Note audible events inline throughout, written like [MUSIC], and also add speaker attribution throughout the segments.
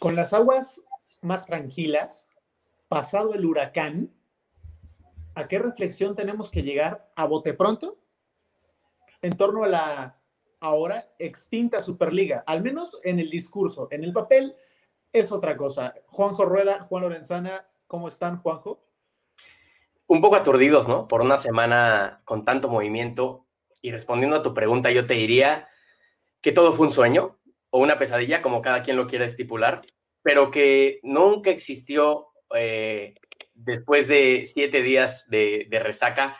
Speaker 1: Con las aguas más tranquilas, pasado el huracán, ¿a qué reflexión tenemos que llegar a bote pronto en torno a la ahora extinta Superliga? Al menos en el discurso. En el papel es otra cosa. Juanjo Rueda, Juan Lorenzana, ¿cómo están, Juanjo?
Speaker 2: Un poco aturdidos, ¿no? Por una semana con tanto movimiento. Y respondiendo a tu pregunta, yo te diría que todo fue un sueño o una pesadilla, como cada quien lo quiera estipular, pero que nunca existió eh, después de siete días de, resaca,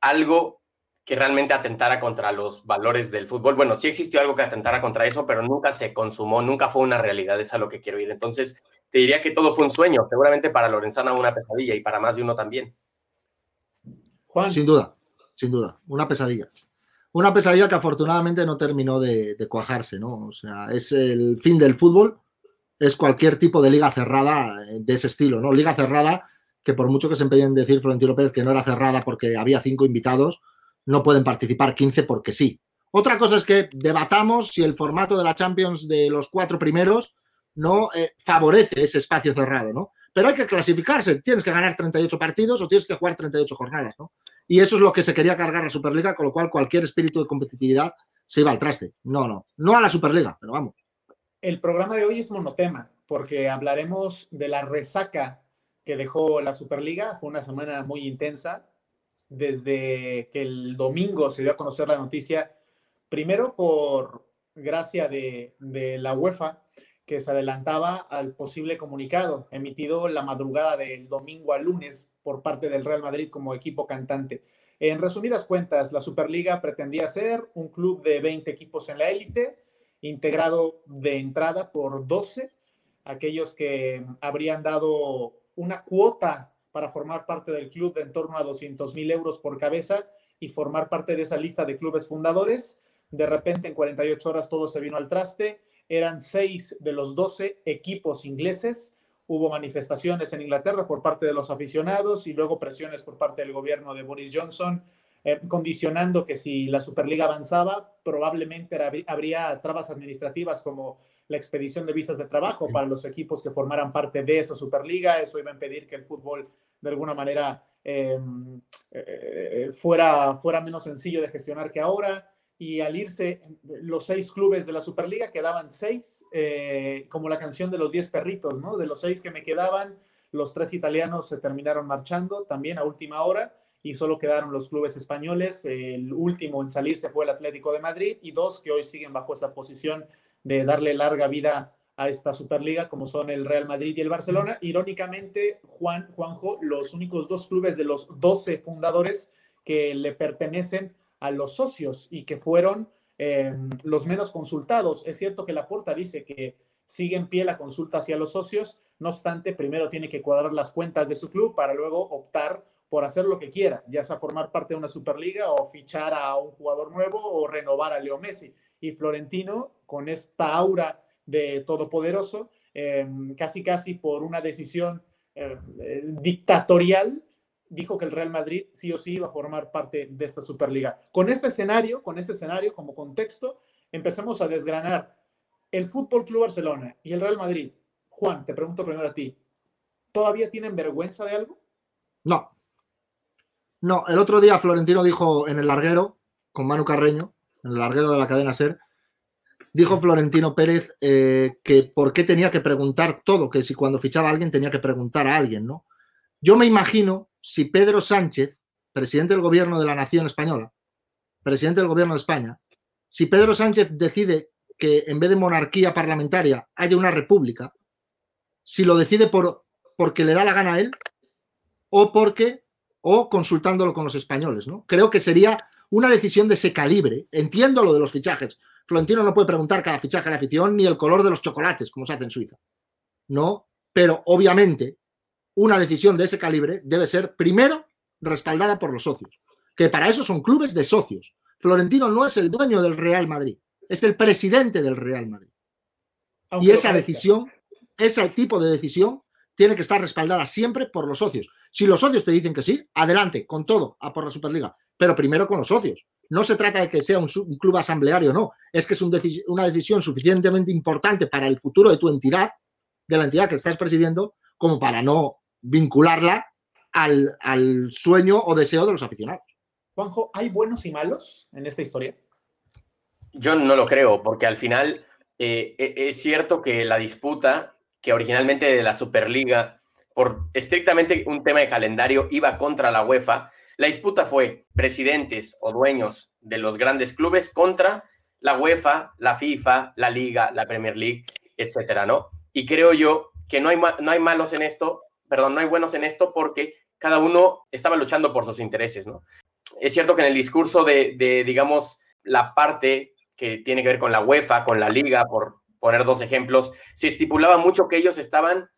Speaker 2: algo que realmente atentara contra los valores del fútbol. Bueno, sí existió algo que atentara contra eso, pero nunca se consumó, nunca fue una realidad, es a lo que quiero ir. Entonces, te diría que todo fue un sueño, seguramente para Lorenzana una pesadilla y para más de uno también.
Speaker 3: Juan. Sin duda, sin duda, una pesadilla. Una pesadilla que afortunadamente no terminó de, de cuajarse, ¿no? O sea, es el fin del fútbol, es cualquier tipo de liga cerrada eh, de ese estilo, ¿no? Liga cerrada que por mucho que se empeñen en decir Florentino Pérez que no era cerrada porque había cinco invitados, no pueden participar 15 porque sí. Otra cosa es que debatamos si el formato de la Champions de los cuatro primeros no eh, favorece ese espacio cerrado, ¿no? Pero hay que clasificarse, tienes que ganar 38 partidos o tienes que jugar 38 jornadas, ¿no? Y eso es lo que se quería cargar la Superliga, con lo cual cualquier espíritu de competitividad se iba al traste. No, no, no a la Superliga, pero vamos.
Speaker 1: El programa de hoy es monotema, porque hablaremos de la resaca que dejó la Superliga. Fue una semana muy intensa. Desde que el domingo se dio a conocer la noticia, primero por gracia de, de la UEFA, que se adelantaba al posible comunicado emitido la madrugada del domingo al lunes por parte del Real Madrid como equipo cantante. En resumidas cuentas, la Superliga pretendía ser un club de 20 equipos en la élite integrado de entrada por 12, aquellos que habrían dado una cuota para formar parte del club de en torno a 200 mil euros por cabeza y formar parte de esa lista de clubes fundadores. De repente, en 48 horas, todo se vino al traste. Eran seis de los 12 equipos ingleses. Hubo manifestaciones en Inglaterra por parte de los aficionados y luego presiones por parte del gobierno de Boris Johnson eh, condicionando que si la Superliga avanzaba, probablemente habría trabas administrativas como la expedición de visas de trabajo para los equipos que formaran parte de esa Superliga. Eso iba a impedir que el fútbol de alguna manera em, eh, fuera, fuera menos sencillo de gestionar que ahora. Y al irse los seis clubes de la Superliga, quedaban seis, eh, como la canción de los diez perritos, ¿no? De los seis que me quedaban, los tres italianos se terminaron marchando también a última hora y solo quedaron los clubes españoles. El último en salirse fue el Atlético de Madrid y dos que hoy siguen bajo esa posición de darle larga vida a esta Superliga, como son el Real Madrid y el Barcelona. Irónicamente, Juan, Juanjo, los únicos dos clubes de los 12 fundadores que le pertenecen a los socios y que fueron em, los menos consultados. Es cierto que la Porta dice que sigue en pie la consulta hacia los socios, no obstante, primero tiene que cuadrar las cuentas de su club para luego optar por hacer lo que quiera, ya sea formar parte de una Superliga o fichar a un jugador nuevo o renovar a Leo Messi. Y Florentino, con esta aura de todopoderoso, em, casi casi por una decisión em, eh, dictatorial, dijo que el Real Madrid sí o sí iba a formar parte de esta Superliga. Con este escenario, con este escenario como contexto, empecemos a desgranar el Fútbol Club Barcelona y el Real Madrid. Juan, te pregunto primero a ti, ¿todavía tienen vergüenza de algo?
Speaker 3: No, no, el otro día Florentino dijo en el larguero, con Manu Carreño, en el larguero de la cadena Ser, dijo Florentino Pérez eh, que por qué tenía que preguntar todo, que si cuando fichaba a alguien tenía que preguntar a alguien, ¿no? Yo me imagino si Pedro Sánchez, presidente del gobierno de la nación española, presidente del gobierno de España, si Pedro Sánchez decide que en vez de monarquía parlamentaria haya una república, si lo decide por, porque le da la gana a él o porque o consultándolo con los españoles. ¿no? Creo que sería una decisión de ese calibre. Entiendo lo de los fichajes. Florentino no puede preguntar cada fichaje a la afición ni el color de los chocolates, como se hace en Suiza. No, pero obviamente una decisión de ese calibre debe ser primero respaldada por los socios, que para eso son clubes de socios. Florentino no es el dueño del Real Madrid, es el presidente del Real Madrid. y esa decisión, ese tipo de decisión, tiene que estar respaldada siempre por los socios. Si los socios te dicen que sí, adelante, con todo, a por la Superliga, pero primero con los socios. No se trata de que sea un, club asambleario, no. Es que es una decisión suficientemente importante para el futuro de tu entidad de la entidad que estás presidiendo como para no vincularla al, al sueño o deseo de los aficionados.
Speaker 1: Juanjo, ¿hay buenos y malos en esta historia?
Speaker 2: Yo no lo creo, porque al final eh, e, es cierto que la disputa que originalmente de la Superliga, por estrictamente un tema de calendario, iba contra la UEFA, la disputa fue presidentes o dueños de los grandes clubes contra la UEFA, la FIFA, la Liga, la Premier League, etcétera, ¿no? Y creo yo que no hay, no hay malos en esto, perdón, no hay buenos en esto porque cada uno estaba luchando por sus intereses, ¿no? Es cierto que en el discurso de, digamos, la parte que tiene que ver con la UEFA, con la Liga, por poner dos ejemplos, se estipulaba mucho que ellos estaban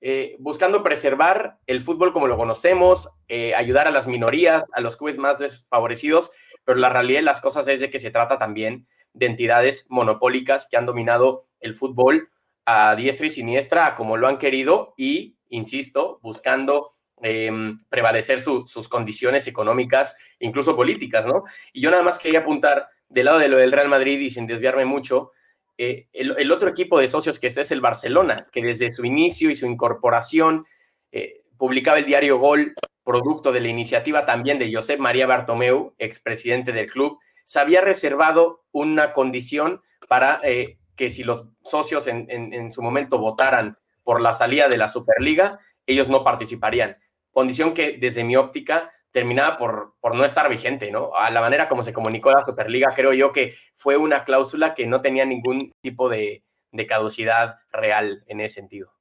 Speaker 2: eh, buscando preservar el fútbol como lo conocemos, eh, ayudar a las minorías, a los clubes más desfavorecidos, pero la realidad de las cosas es de que se trata también de entidades monopólicas que han dominado el fútbol a diestra y siniestra como lo han querido y, insisto, buscando em, prevalecer sus condiciones económicas, incluso políticas, ¿no? Y yo nada más quería apuntar del lado de lo del Real Madrid y sin desviarme mucho, eh, el, otro equipo de socios que es el Barcelona, que desde su inicio y su incorporación eh, publicaba el diario Gol, producto de la iniciativa también de Josep María Bartomeu, expresidente del club, se había reservado una condición para eh, que si los socios en, en su momento votaran por la salida de la Superliga, ellos no participarían. Condición que desde mi óptica terminaba por, por no estar vigente, ¿no? A la manera como se comunicó la Superliga, creo yo que fue una cláusula que no tenía ningún tipo de, caducidad real en ese sentido.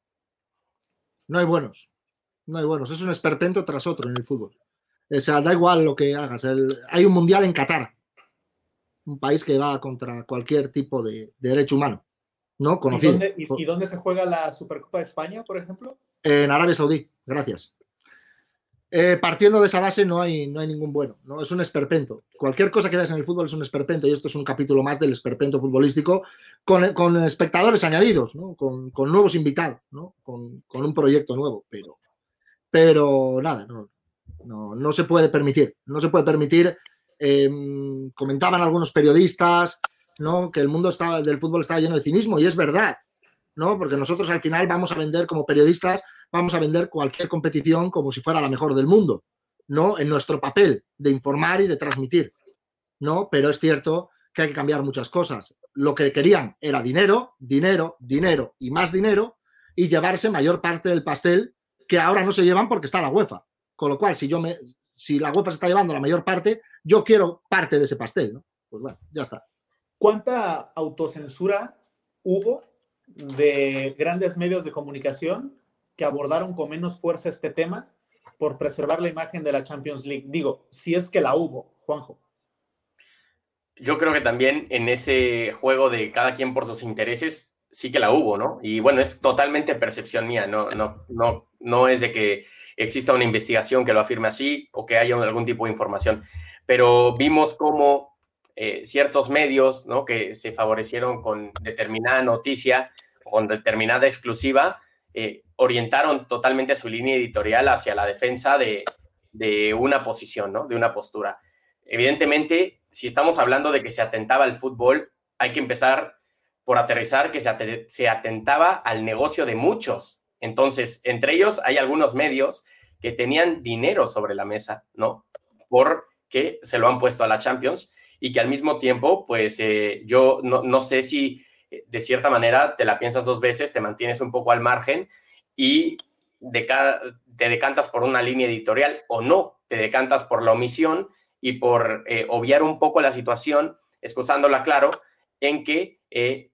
Speaker 3: No hay buenos, no hay buenos, es un esperpento tras otro en el fútbol. O sea, da igual lo que hagas. hay un mundial en Qatar, un país que va contra cualquier tipo de, derecho humano, ¿no?
Speaker 1: ¿Y dónde se juega la Supercopa de España, por ejemplo?
Speaker 3: En Arabia Saudí, gracias. Eh, partiendo de esa base no hay, no hay ningún bueno, ¿no? Es un esperpento. Cualquier cosa que veas en el fútbol es un esperpento y esto es un capítulo más del esperpento futbolístico con, espectadores añadidos, con, nuevos invitados, con, un proyecto nuevo, pero, pero nada, no, no, se puede permitir, no se puede permitir. Em, comentaban algunos periodistas ¿no? que el mundo del fútbol está lleno de cinismo y es verdad, ¿no? porque nosotros al final vamos a vender como periodistas vamos a vender cualquier competición como si fuera la mejor del mundo, ¿no? En nuestro papel de informar y de transmitir, ¿no? Pero es cierto que hay que cambiar muchas cosas. Lo que querían era dinero, dinero, dinero y más dinero y llevarse mayor parte del pastel que ahora no se llevan porque está la UEFA. Con lo cual, si yo me si la UEFA se está llevando la mayor parte, yo quiero parte de ese pastel, ¿no? Pues bueno, ya está.
Speaker 1: ¿Cuánta autocensura hubo de grandes medios de comunicación que abordaron con menos fuerza este tema por preservar la imagen de la Champions League. Digo, si es que la hubo, Juanjo.
Speaker 2: Yo creo que también en ese juego de cada quien por sus intereses, sí que la hubo, ¿no? Y bueno, es totalmente percepción mía, no, no, no, no es de que exista una investigación que lo afirme así o que haya algún tipo de información, pero vimos cómo eh, ciertos medios, ¿no? Que se favorecieron con determinada noticia con determinada exclusiva, eh, orientaron totalmente su línea editorial hacia la defensa de, una posición, ¿no? De una postura. Evidentemente, si estamos hablando de que se atentaba al fútbol, hay que empezar por aterrizar que se, se atentaba al negocio de muchos. Entonces, entre ellos hay algunos medios que tenían dinero sobre la mesa, ¿no? Porque se lo han puesto a la Champions y que al mismo tiempo, pues eh, yo no, no, sé si eh, de cierta manera te la piensas dos veces, te mantienes un poco al margen y te decantas por una línea editorial o no, te decantas por la omisión y por eh, obviar un poco la situación, excusándola claro, en que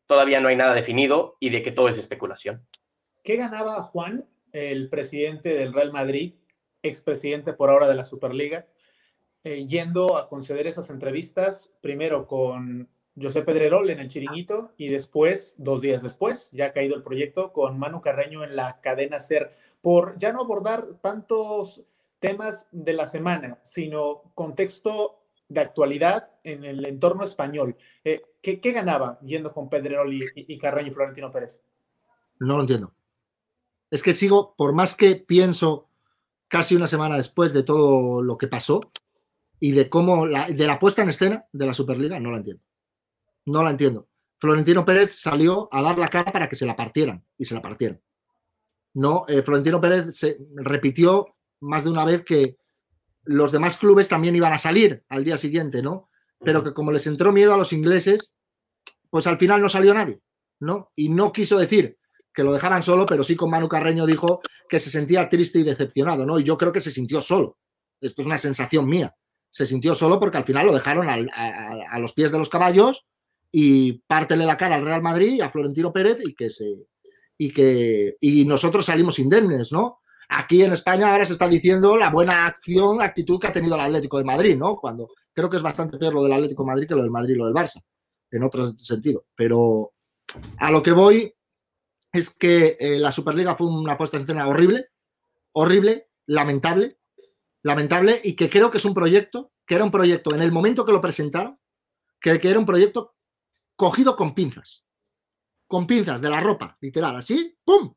Speaker 2: todavía no hay nada definido y de que todo es especulación.
Speaker 1: ¿Qué ganaba Juan, el presidente del Real Madrid, expresidente por ahora de la Superliga, eh, yendo a conceder esas entrevistas, primero con José Pedrerol en el Chiringuito y después, dos días después, ya ha caído el proyecto con Manu Carreño en la cadena SER, por ya no abordar tantos temas de la semana, sino contexto de actualidad en el entorno español. Eh, ¿qué, ganaba yendo con Pedrerol y, Carreño y Florentino Pérez?
Speaker 3: No lo entiendo. Es que sigo, por más que pienso casi una semana después de todo lo que pasó y de cómo, de la puesta en escena de la Superliga, no la entiendo. No la entiendo. Florentino Pérez salió a dar la cara para que se la partieran y se la partieron. ¿no? Eh, Florentino Pérez se repitió más de una vez que los demás clubes también iban a salir al día siguiente, ¿no? Pero que como les entró miedo a los ingleses, pues al final no salió nadie, ¿no? Y no quiso decir que lo dejaran solo, pero sí con Manu Carreño dijo que se sentía triste y decepcionado, ¿no? Y yo creo que se sintió solo. Esto es una sensación mía. Se sintió solo porque al final lo dejaron a, los pies de los caballos y pártele la cara al Real Madrid y a Florentino Pérez y que se y que y nosotros salimos indemnes, ¿no? Aquí en España ahora se está diciendo la buena acción, actitud que ha tenido el Atlético de Madrid, ¿no? Cuando creo que es bastante peor lo del Atlético de Madrid que lo del Madrid y lo del Barça, en otro sentido. Pero a lo que voy es que eh, la Superliga fue una puesta en escena horrible, horrible, lamentable, lamentable, y que creo que es un proyecto, que era un proyecto en el momento que lo presentaron, que, que era un proyecto cogido con pinzas, con pinzas de la ropa, literal, así, ¡pum!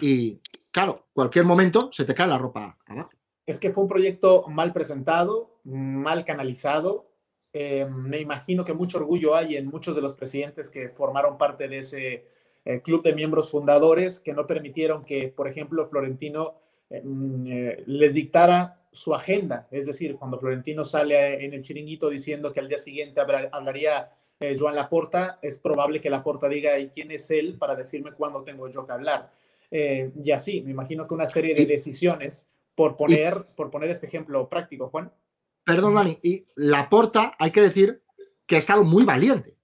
Speaker 3: Y claro, cualquier momento se te cae la ropa abajo.
Speaker 1: Es que fue un proyecto mal presentado, mal canalizado. Eh, me imagino que mucho orgullo hay en muchos de los presidentes que formaron parte de ese eh, club de miembros fundadores que no permitieron que, por ejemplo, Florentino eh, mm, les dictara su agenda. Es decir, cuando Florentino sale en el chiringuito diciendo que al día siguiente hablaría Joan Laporta, es probable que Laporta diga, ¿y quién es él para decirme cuándo tengo yo que hablar? Eh, y así, me imagino que una serie de decisiones, por poner, por poner este ejemplo práctico, Juan.
Speaker 3: Perdón, Dani, y Laporta, hay que decir que ha estado muy valiente,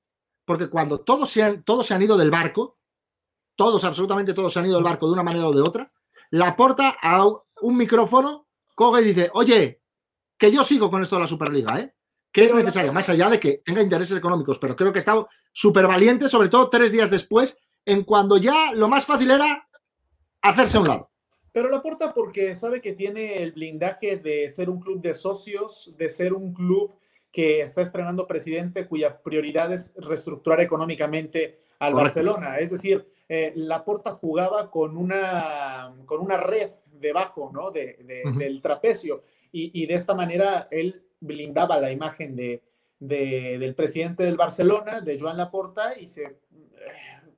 Speaker 3: porque cuando todos se han, todos se han ido del barco, todos, absolutamente todos se han ido del barco de una manera o de otra, Laporta a un micrófono coge y dice, oye, que yo sigo con esto de la Superliga, ¿eh? que es necesario, más allá de que tenga intereses económicos, pero creo que ha estado súper valiente, sobre todo tres días después, en cuando ya lo más fácil era hacerse a un lado.
Speaker 1: Pero la aporta porque sabe que tiene el blindaje de ser un club de socios, de ser un club que está estrenando presidente cuya prioridad es reestructurar económicamente al Barcelona. Es decir, eh, Laporta jugaba con una, con una red debajo ¿no? de, del trapecio y, de esta manera él blindaba la imagen de, del presidente del Barcelona, de Joan Laporta, y se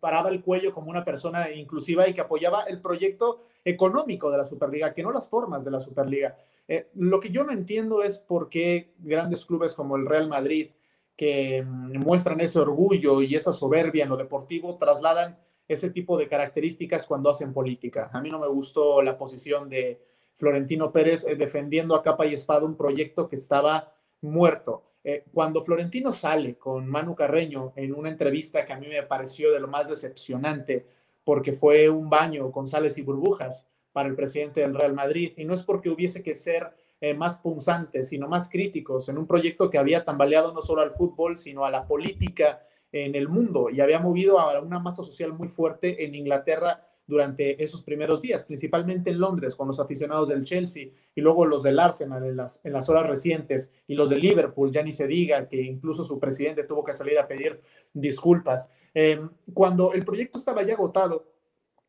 Speaker 1: paraba el cuello como una persona inclusiva y que apoyaba el proyecto económico de la Superliga, que no las formas de la Superliga. Eh, lo que yo no entiendo es por qué grandes clubes como el Real Madrid, que mm, muestran ese orgullo y esa soberbia en lo deportivo, trasladan ese tipo de características cuando hacen política. A mí no me gustó la posición de Florentino Pérez eh, defendiendo a capa y espada un proyecto que estaba muerto. Eh, cuando Florentino sale con Manu Carreño en una entrevista que a mí me pareció de lo más decepcionante, porque fue un baño con sales y burbujas para el presidente del Real Madrid, y no es porque hubiese que ser eh, más punzantes, sino más críticos en un proyecto que había tambaleado no solo al fútbol, sino a la política en el mundo y había movido a una masa social muy fuerte en Inglaterra durante esos primeros días, principalmente en Londres con los aficionados del Chelsea y luego los del Arsenal en las, horas recientes y los de Liverpool, ya ni se diga que incluso su presidente tuvo que salir a pedir disculpas. Em, cuando el proyecto estaba ya agotado,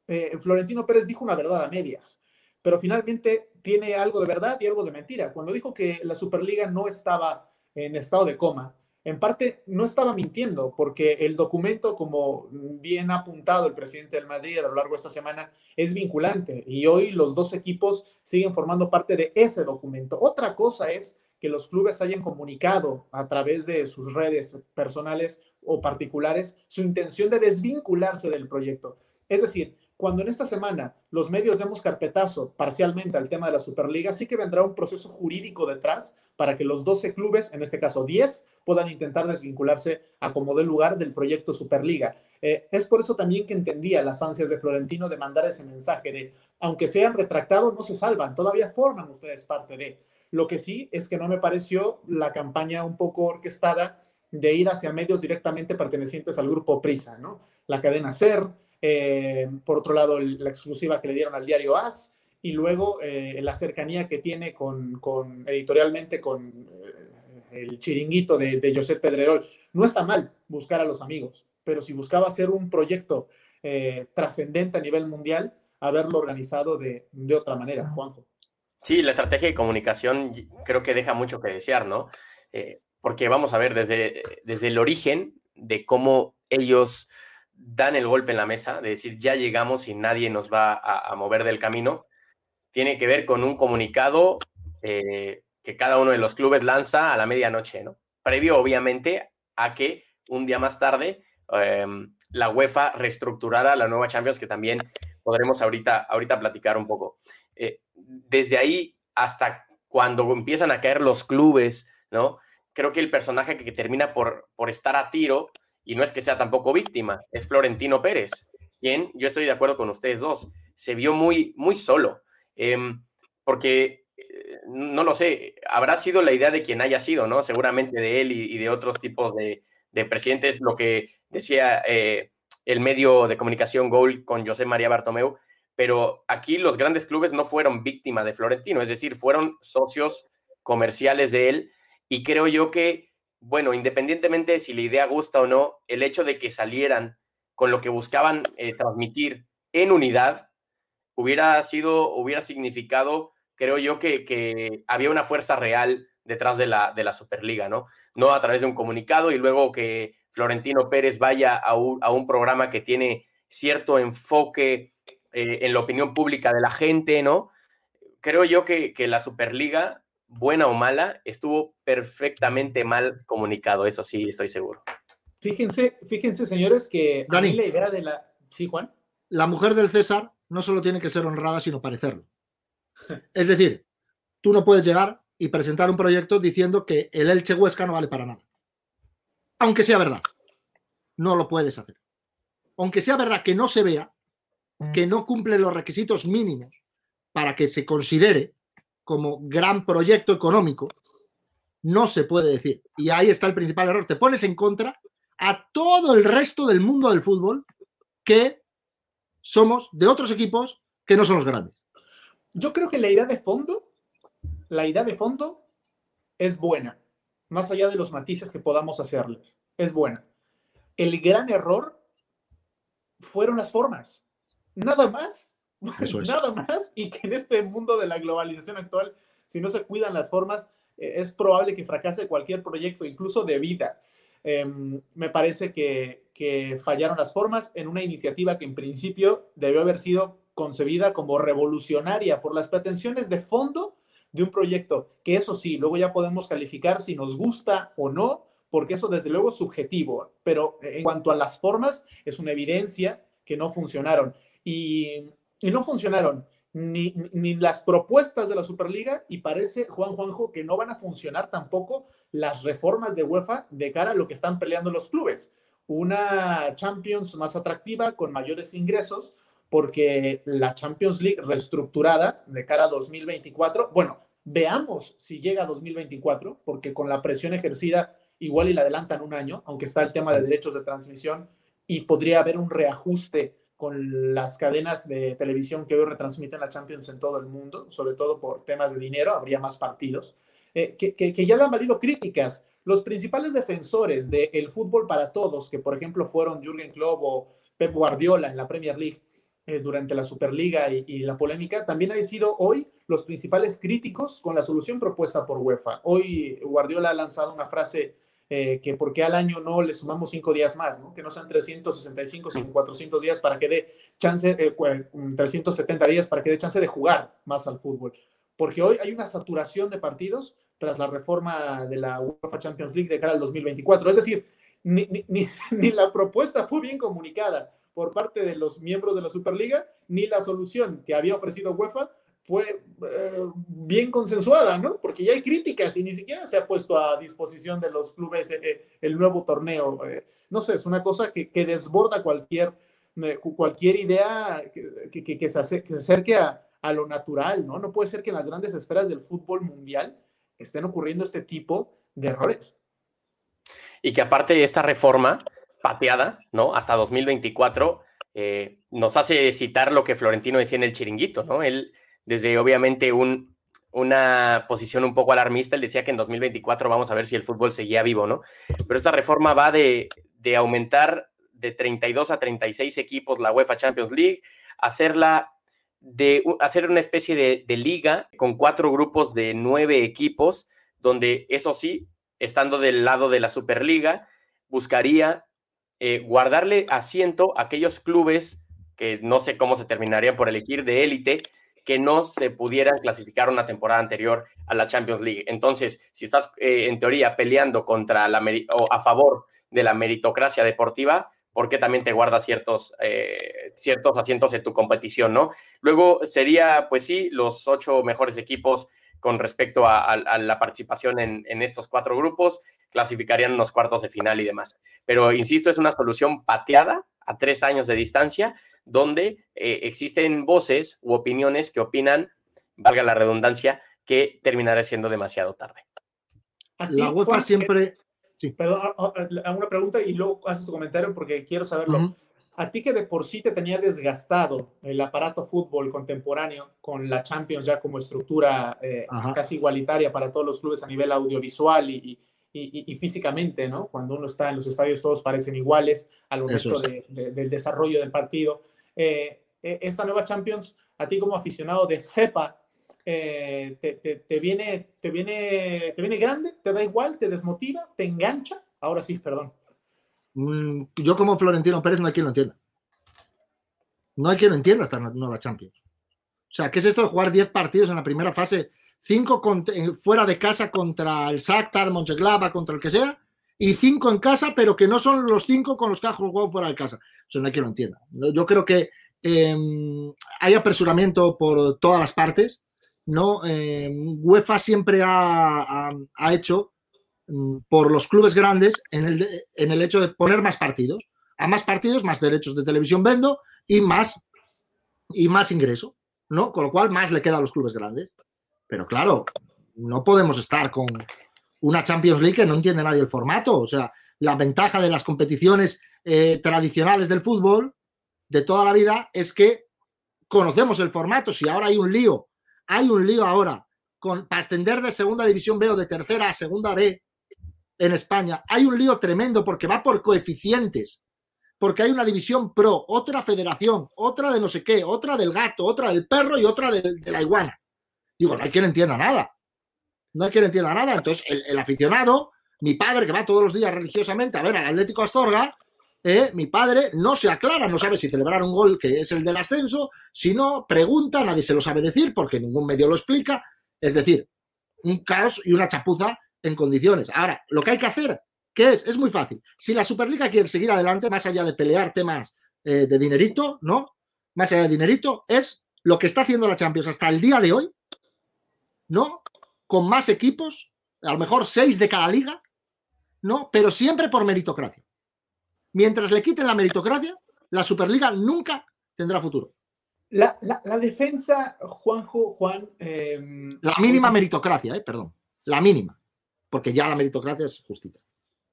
Speaker 1: eh, Florentino Pérez dijo una verdad a medias, pero finalmente tiene algo de verdad y algo de mentira. Cuando dijo que la Superliga no estaba en estado de coma, en parte no estaba mintiendo, porque el documento, como bien ha apuntado el presidente del Madrid a lo largo de esta semana, es vinculante y hoy los dos equipos siguen formando parte de ese documento. Otra cosa es que los clubes hayan comunicado a través de sus redes personales o particulares su intención de desvincularse del proyecto. Es decir, cuando en esta semana los medios demos carpetazo parcialmente al tema de la Superliga, sí que vendrá un proceso jurídico detrás para que los 12 clubes, en este caso 10, puedan intentar desvincularse a como dé lugar del proyecto Superliga. Eh, es por eso también que entendía las ansias de Florentino de mandar ese mensaje de, aunque sean retractados, no se salvan, todavía forman ustedes parte de. Lo que sí es que no me pareció la campaña un poco orquestada de ir hacia medios directamente pertenecientes al grupo Prisa, ¿no? La cadena SER, eh, por otro lado, la exclusiva que le dieron al diario AS y luego eh, la cercanía que tiene con, editorialmente con eh, el chiringuito de, de Josep Pedrerol. No está mal buscar a los amigos, pero si buscaba hacer un proyecto trascendente a nivel mundial, haberlo organizado de, de otra manera, Juanjo.
Speaker 2: Sí, la estrategia de comunicación creo que deja mucho que desear, ¿no? porque vamos a ver desde, desde el origen de cómo ellos dan el golpe en la mesa, de decir ya llegamos y nadie nos va a, mover del camino, tiene que ver con un comunicado eh, que cada uno de los clubes lanza a la medianoche, ¿no? Previo, obviamente, a que un día más tarde em, la UEFA reestructurara la nueva Champions, que también podremos ahorita, ahorita platicar un poco. Eh, desde ahí hasta cuando empiezan a caer los clubes, ¿no? Creo que el personaje que termina por, por estar a tiro, y no es que sea tampoco víctima, es Florentino Pérez, quien, yo estoy de acuerdo con ustedes dos, se vio muy, muy solo, em, porque, eh, no lo sé, habrá sido la idea de quien haya sido, ¿no? Seguramente de él y, de otros tipos de, de, presidentes, lo que decía eh, el medio de comunicación Gold con José María Bartomeu, pero aquí los grandes clubes no fueron víctima de Florentino, es decir, fueron socios comerciales de él y creo yo que, bueno, independientemente de si la idea gusta o no, el hecho de que salieran con lo que buscaban eh, transmitir en unidad hubiera sido, hubiera significado, creo yo, que, había una fuerza real detrás de la, de la Superliga, ¿no? No a través de un comunicado y luego que Florentino Pérez vaya a un, a un programa que tiene cierto enfoque eh, en la opinión pública de la gente, ¿no? Creo yo que, la Superliga, buena o mala, estuvo perfectamente mal comunicado, eso sí, estoy seguro.
Speaker 1: Fíjense, fíjense, señores, que
Speaker 3: Dani,
Speaker 1: la idea de la... Sí, Juan.
Speaker 3: La mujer del César no solo tiene que ser honrada, sino parecerlo. [LAUGHS] Es decir, tú no puedes llegar y presentar un proyecto diciendo que el Elche Huesca no vale para nada. Aunque sea verdad. No lo puedes hacer. Aunque sea verdad que no se vea, que no cumple los requisitos mínimos para que se considere como gran proyecto económico, no se puede decir. Y ahí está el principal error. Te pones en contra a todo el resto del mundo del fútbol que somos de otros equipos que no son los grandes.
Speaker 1: Yo creo que la idea de fondo, la idea de fondo es buena, más allá de los matices que podamos hacerles. Es buena. El gran error fueron las formas nada más, [LAUGHS] nada más, y que en este mundo de la globalización actual, si no se cuidan las formas, eh, es probable que fracase cualquier proyecto, incluso de vida. Em, me parece que, que fallaron las formas en una iniciativa que en principio debió haber sido concebida como revolucionaria por las pretensiones de fondo de un proyecto, que eso sí, luego ya podemos calificar si nos gusta o no, porque eso desde luego es subjetivo, pero en cuanto a las formas, es una evidencia que no funcionaron y, no funcionaron ni, las propuestas de la Superliga y parece, Juan Juanjo, que no van a funcionar tampoco las reformas de UEFA de cara a lo que están peleando los clubes. Una Champions más atractiva, con mayores ingresos, porque la Champions League reestructurada de cara a 2024, bueno, veamos si llega a 2024, porque con la presión ejercida igual y la adelantan un año, aunque está el tema de derechos de transmisión y podría haber un reajuste con las cadenas de televisión que hoy retransmiten la Champions en todo el mundo, sobre todo por temas de dinero, habría más partidos, eh, que, que, ya le han valido críticas. Los principales defensores del fútbol para todos, que por ejemplo fueron Jürgen Klopp o Pep Guardiola en la Premier League eh, durante la Superliga y, y, la polémica, también han sido hoy los principales críticos con la solución propuesta por UEFA. Hoy Guardiola ha lanzado una frase eh, que porque al año no le sumamos cinco días más, ¿no? que no sean 365, sino 400 días para que dé chance, 370 eh, días para que dé chance de jugar más al fútbol. Porque hoy hay una saturación de partidos tras la reforma de la UEFA Champions League de cara al 2024. Es decir, ni, ni, [LAUGHS] ni la propuesta fue bien comunicada por parte de los miembros de la Superliga, ni la solución que había ofrecido UEFA fue eh, bien consensuada, ¿no? Porque ya hay críticas y ni siquiera se ha puesto a disposición de los clubes eh, el nuevo torneo. Eh, no sé, es una cosa que, desborda cualquier, cualquier idea que, que, se acerque a, a, lo natural, ¿no? No puede ser que en las grandes esferas del fútbol mundial estén ocurriendo este tipo de errores.
Speaker 2: Y que aparte esta reforma pateada, ¿no? Hasta 2024, nos hace citar lo que Florentino decía en el chiringuito, ¿no? Él desde obviamente un, una posición un poco alarmista, él decía que en 2024 vamos a ver si el fútbol seguía vivo, ¿no? Pero esta reforma va de, aumentar de 32 a 36 equipos la UEFA Champions League, hacerla de hacer una especie de, de, liga con cuatro grupos de nueve equipos, donde eso sí, estando del lado de la Superliga, buscaría eh, guardarle asiento a aquellos clubes que no sé cómo se terminarían por elegir de élite, que no se pudieran clasificar una temporada anterior a la Champions League. Entonces, si estás eh, en teoría peleando contra la o a favor de la meritocracia deportiva, ¿por qué también te guardas ciertos, eh, ciertos asientos en tu competición, no? Luego sería, pues sí, los ocho mejores equipos con respecto a, la participación en, en, estos cuatro grupos, clasificarían unos cuartos de final y demás. Pero, insisto, es una solución pateada a tres años de distancia, donde eh, existen voces u opiniones que opinan, valga la redundancia, que terminará siendo demasiado tarde.
Speaker 3: La UEFA siempre...
Speaker 1: Sí. Perdón, una pregunta y luego haces tu comentario porque quiero saberlo. A ti que de por sí te tenía desgastado el aparato fútbol contemporáneo con la Champions ya como estructura eh, casi igualitaria para todos los clubes a nivel audiovisual y, y, físicamente, ¿no? Cuando uno está en los estadios todos parecen iguales al momento del desarrollo del partido. Eh, e, esta nueva Champions, a ti como aficionado de cepa, eh, te, viene, te, viene, ¿te viene grande? ¿Te da igual? ¿Te desmotiva? ¿Te engancha? Ahora sí, perdón.
Speaker 3: Mm, yo como Florentino Pérez no hay quien lo entienda. No hay quien lo entienda esta nueva Champions. O sea, ¿qué es esto de jugar 10 partidos en la primera fase? 5 fuera de casa contra el Shakhtar, Mönchengladbach, contra el que sea, y 5 en casa, pero que no son los 5 con los que ha jugado fuera de casa. Eso no hay quien lo entienda. Yo creo que em, hay apresuramiento por todas las partes. ¿no? Em, UEFA siempre ha, hecho mm, por los clubes grandes en el, en el hecho de poner más partidos. A más partidos, más derechos de televisión vendo y más, y más ingreso, ¿no? Con lo cual más le queda a los clubes grandes. Pero claro, no podemos estar con una Champions League que no entiende nadie el formato. O sea, la ventaja de las competiciones eh, tradicionales del fútbol de toda la vida es que conocemos el formato. Si ahora hay un lío, hay un lío ahora con, para ascender de segunda división B o de tercera a segunda B en España, hay un lío tremendo porque va por coeficientes, porque hay una división pro, otra federación, otra de no sé qué, otra del gato, otra del perro y otra de, la iguana. Digo, no hay quien entienda nada. No hay quien entienda nada. Entonces, el, aficionado, mi padre que va todos los días religiosamente a ver al Atlético Astorga, ¿eh? mi padre no se aclara, no sabe si celebrar un gol que es el del ascenso, si no, pregunta, nadie se lo sabe decir porque ningún medio lo explica. Es decir, un caos y una chapuza en condiciones. Ahora, lo que hay que hacer, ¿qué es? Es muy fácil. Si la Superliga quiere seguir adelante, más allá de pelear temas eh, de dinerito, ¿no? Más allá de dinerito, es lo que está haciendo la Champions hasta el día de hoy, ¿no? Con más equipos, a lo mejor seis de cada liga, ¿no? Pero siempre por meritocracia. Mientras le quiten la meritocracia, la Superliga nunca tendrá futuro.
Speaker 1: La, defensa, Juanjo, Juan. Em,
Speaker 3: la mínima meritocracia, eh, perdón. La mínima. Porque ya la meritocracia es justita.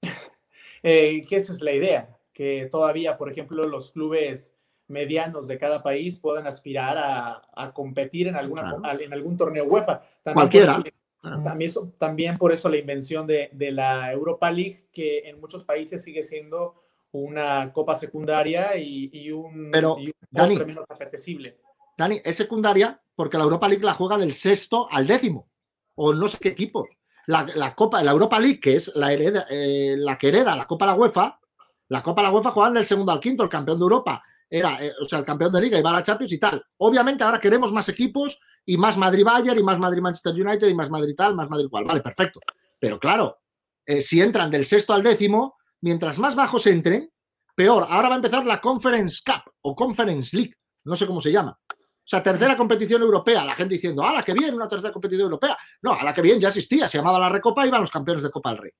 Speaker 3: [LAUGHS]
Speaker 1: eh, que esa es la idea. Que todavía, por ejemplo, los clubes medianos de cada país puedan aspirar a, competir en, alguna, en algún torneo UEFA.
Speaker 3: Cualquiera.
Speaker 1: también, también, por eso la invención de, de, la Europa League, que en muchos países sigue siendo una copa secundaria y, un,
Speaker 3: Pero, Dani,
Speaker 1: menos apetecible.
Speaker 3: Dani, es secundaria porque la Europa League la juega del sexto al décimo, o no sé qué equipo. La, la Copa, la Europa League, que es la, hereda, eh, la que hereda la Copa de la UEFA, la Copa de la UEFA juegan del segundo al quinto, el campeón de Europa era, eh, o sea, el campeón de Liga va a la Champions y tal. Obviamente ahora queremos más equipos y más Madrid-Bayern y más Madrid-Manchester United y más Madrid tal, más Madrid cual. Vale, perfecto. Pero claro, eh, si entran del sexto al décimo, mientras más bajos entren, peor. Ahora va a empezar la Conference Cup o Conference League, no sé cómo se llama. O sea, tercera competición europea. La gente diciendo, ¡ah, la que bien! Una tercera competición europea. No, a la que bien ya existía. Se llamaba la Recopa iban los campeones de Copa del Rey.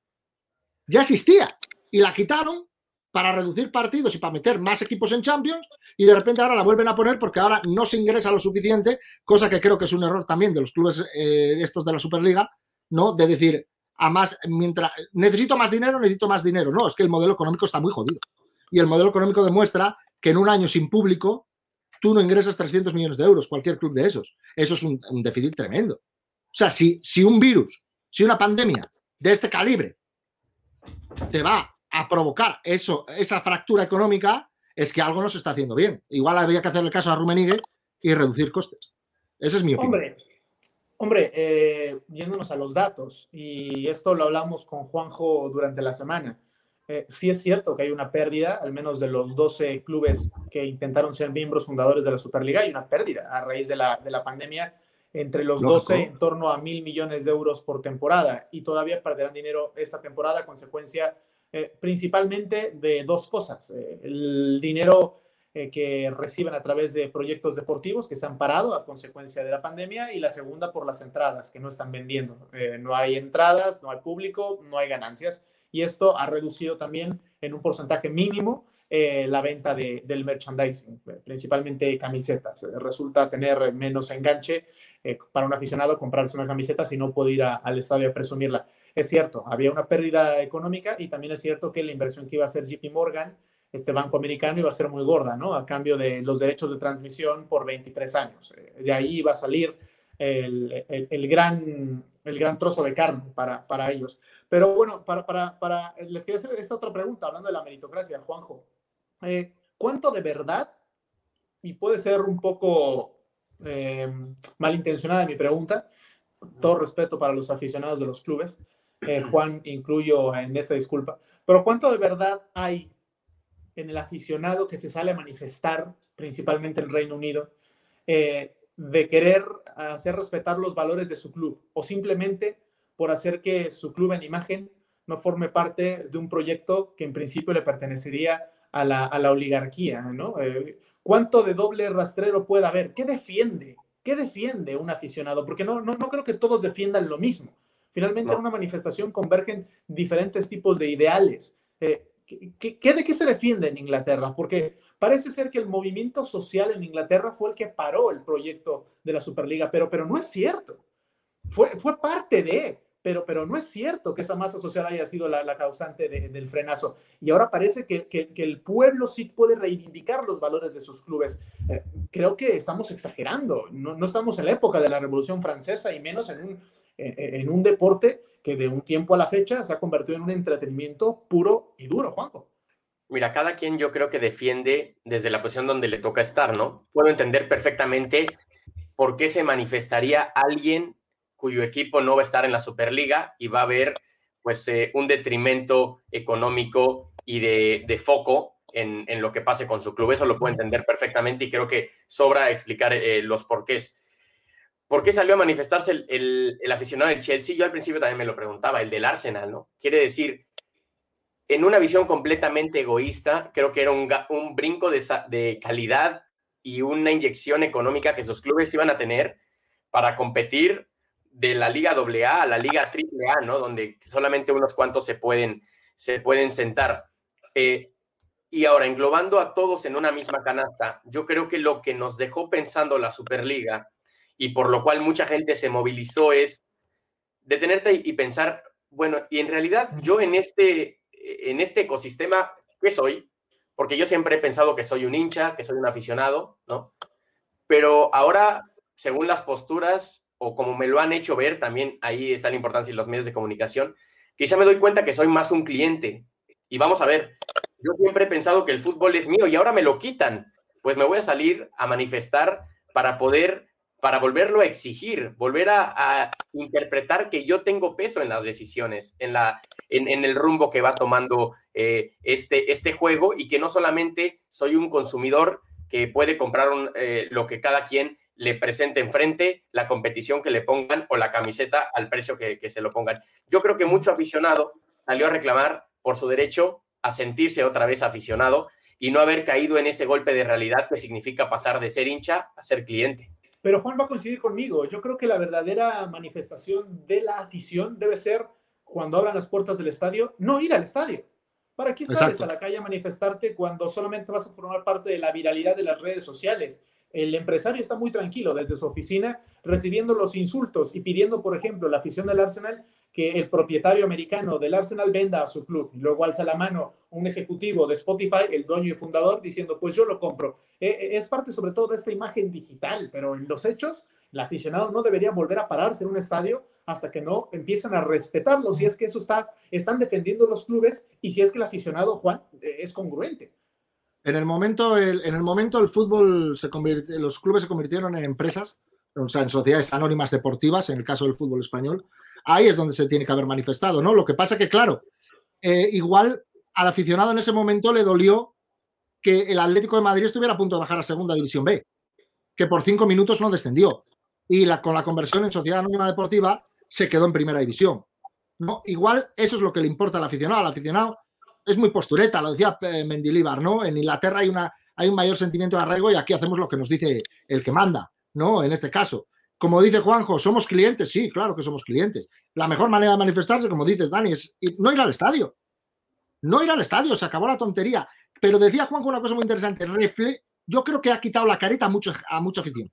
Speaker 3: Ya existía. Y la quitaron para reducir partidos y para meter más equipos en Champions. Y de repente ahora la vuelven a poner porque ahora no se ingresa lo suficiente, cosa que creo que es un error también de los clubes eh, estos de la Superliga, ¿no? De decir, a más, mientras necesito más dinero, necesito más dinero. No, es que el modelo económico está muy jodido. Y el modelo económico demuestra que en un año sin público tú no ingresas 300 millones de euros, cualquier club de esos. Eso es un, déficit tremendo. O sea, si, si un virus, si una pandemia de este calibre te va a provocar eso, esa fractura económica, es que algo no se está haciendo bien. Igual habría que hacerle caso a Rummenigge y reducir costes. Esa es mi opinión.
Speaker 1: Hombre, Hombre, eh, yéndonos a los datos, y esto lo hablamos con Juanjo durante la semana. eh, sí es cierto que hay una pérdida, al menos de los 12 clubes que intentaron ser miembros fundadores de la Superliga, hay una pérdida a raíz de la, de la pandemia entre los 12 en torno a mil millones de euros por temporada y todavía perderán dinero esta temporada consecuencia eh, principalmente de dos cosas. Eh, el dinero eh, que reciben a través de proyectos deportivos que se han parado a consecuencia de la pandemia y la segunda por las entradas que no están vendiendo. no hay entradas, no hay público, no hay ganancias y esto ha reducido también en un porcentaje mínimo la venta de, del merchandising, principalmente camisetas. resulta tener menos enganche para un aficionado comprarse una camiseta si no puede ir al estadio a presumirla. Es cierto, había una pérdida económica y también es cierto que la inversión que iba a hacer JP Morgan, este banco americano, iba a ser muy gorda, ¿no? A cambio de los derechos de transmisión por 23 años. De ahí iba a salir el, el, gran, el gran trozo de carne para, para ellos. Pero bueno, para, para, para, les quería hacer esta otra pregunta, hablando de la meritocracia, Juanjo. Eh, ¿Cuánto de verdad, y puede ser un poco eh, malintencionada mi pregunta, todo respeto para los aficionados de los clubes, eh, Juan, incluyo en esta disculpa, pero ¿cuánto de verdad hay en el aficionado que se sale a manifestar, principalmente en Reino Unido, eh, de querer hacer respetar los valores de su club o simplemente por hacer que su club en imagen no forme parte de un proyecto que en principio le pertenecería a la, oligarquía, ¿no? Eh, ¿Cuánto de doble rastrero puede haber? ¿Qué defiende? ¿Qué defiende un aficionado? Porque no creo que todos defiendan lo mismo. Finalmente en una manifestación convergen diferentes tipos de ideales. Eh, ¿qué, de qué se defiende en Inglaterra? Porque parece ser que el movimiento social en Inglaterra fue el que paró el proyecto de la Superliga, pero, pero no es cierto. Fue, fue parte de, pero, pero no es cierto que esa masa social haya sido la, causante del frenazo. Y ahora parece que, que, el pueblo sí puede reivindicar los valores de sus clubes. Eh, creo que estamos exagerando. No, no, estamos en la época de la Revolución Francesa y menos en un, en un deporte que de un tiempo a la fecha se ha convertido en un entretenimiento puro y duro, Juanjo.
Speaker 2: Mira, cada quien yo creo que defiende desde la posición donde le toca estar, ¿no? Puedo entender perfectamente por qué se manifestaría alguien cuyo equipo no va a estar en la Superliga y va a haber pues eh, un detrimento económico y de, foco en, lo que pase con su club. Eso lo puedo entender perfectamente y creo que sobra explicar eh, los porqués. ¿Por qué salió a manifestarse el, aficionado del Chelsea? Yo al principio también me lo preguntaba, el del Arsenal, ¿no? Quiere decir, en una visión completamente egoísta, creo que era un, brinco de, de, calidad y una inyección económica que sus clubes iban a tener para competir de la Liga AA a la Liga AAA, ¿no? Donde solamente unos cuantos se pueden, se pueden sentar. Eh, y ahora, englobando a todos en una misma canasta, yo creo que lo que nos dejó pensando la Superliga y por lo cual mucha gente se movilizó es detenerte y pensar, bueno, y en realidad yo en este, en este ecosistema, ¿qué soy? Porque yo siempre he pensado que soy un hincha, que soy un aficionado, ¿no? Pero ahora, según las posturas, o como me lo han hecho ver, también ahí está la importancia de los medios de comunicación, quizá me doy cuenta que soy más un cliente. Y vamos a ver, yo siempre he pensado que el fútbol es mío y ahora me lo quitan. Pues me voy a salir a manifestar para poder para volverlo a exigir, volver a, interpretar que yo tengo peso en las decisiones, en, la, en, el rumbo que va tomando eh, este, este juego y que no solamente soy un consumidor que puede comprar eh, lo que cada quien le presente enfrente, la competición que le pongan o la camiseta al precio que, que se lo pongan. Yo creo que mucho aficionado salió a reclamar por su derecho a sentirse otra vez aficionado y no haber caído en ese golpe de realidad que significa pasar de ser hincha a ser cliente.
Speaker 1: Pero Juan va a coincidir conmigo. Yo creo que la verdadera manifestación de la afición debe ser cuando abran las puertas del estadio, no ir al estadio. ¿Para qué sales a la calle a manifestarte cuando solamente vas a formar parte de la viralidad de las redes sociales? El empresario está muy tranquilo desde su oficina recibiendo los insultos y pidiendo, por ejemplo, la afición del Arsenal que el propietario americano del Arsenal venda a su club. Y luego alza la mano un ejecutivo de Spotify, el dueño y fundador, diciendo, pues yo lo compro. E, e, es parte sobre todo de esta imagen digital, pero en los hechos, el aficionado no debería volver a pararse en un estadio hasta que no empiecen a respetarlo, si es que eso está, están defendiendo los clubes y si es que el aficionado, Juan, e, es congruente.
Speaker 3: En el momento, en el momento el fútbol se los clubes se convirtieron en empresas, o sea, en sociedades anónimas deportivas, en el caso del fútbol español, ahí es donde se tiene que haber manifestado, ¿no? Lo que pasa que, claro, eh, igual al aficionado en ese momento le dolió que el Atlético de Madrid estuviera a punto de bajar a Segunda División B, que por cinco minutos no descendió. Y la, con la conversión en Sociedad Anónima Deportiva se quedó en Primera División. ¿no? Igual eso es lo que le importa al aficionado. Al aficionado es muy postureta, lo decía eh, Mendilibar, ¿no? En Inglaterra hay, una, hay un mayor sentimiento de arraigo y aquí hacemos lo que nos dice el que manda, ¿no? En este caso. Como dice Juanjo, ¿somos clientes? Sí, claro que somos clientes. La mejor manera de manifestarse, como dices, Dani, es no ir al estadio. No ir al estadio, se acabó la tontería. Pero decía Juanjo una cosa muy interesante. yo creo que ha quitado la careta a, mucho, a mucha afición.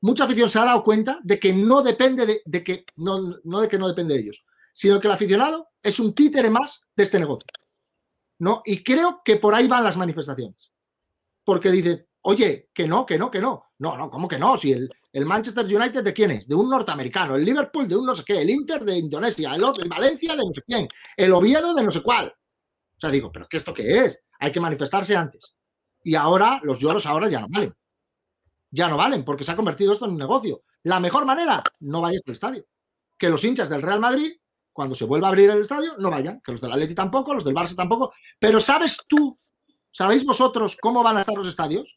Speaker 3: Mucha afición se ha dado cuenta de que no depende de, que, no, no de que no depende de ellos, sino que el aficionado es un títere más de este negocio. ¿no? Y creo que por ahí van las manifestaciones. Porque dice, oye, que no, que no, que no. No, no, ¿cómo que no? Si el, el Manchester United de quién es? De un norteamericano, el Liverpool de un no sé qué, el Inter de Indonesia, el, otro, el Valencia de no sé quién, el Oviedo de no sé cuál. O sea, digo, ¿pero qué esto qué es? Hay que manifestarse antes. Y ahora, los lloros ahora ya no valen. Ya no valen, porque se ha convertido esto en un negocio. La mejor manera, no vayas al estadio. Que los hinchas del Real Madrid cuando se vuelva a abrir el estadio, no vayan, que los del Atleti tampoco, los del Barça tampoco. Pero ¿sabes tú, sabéis vosotros cómo van a estar los estadios?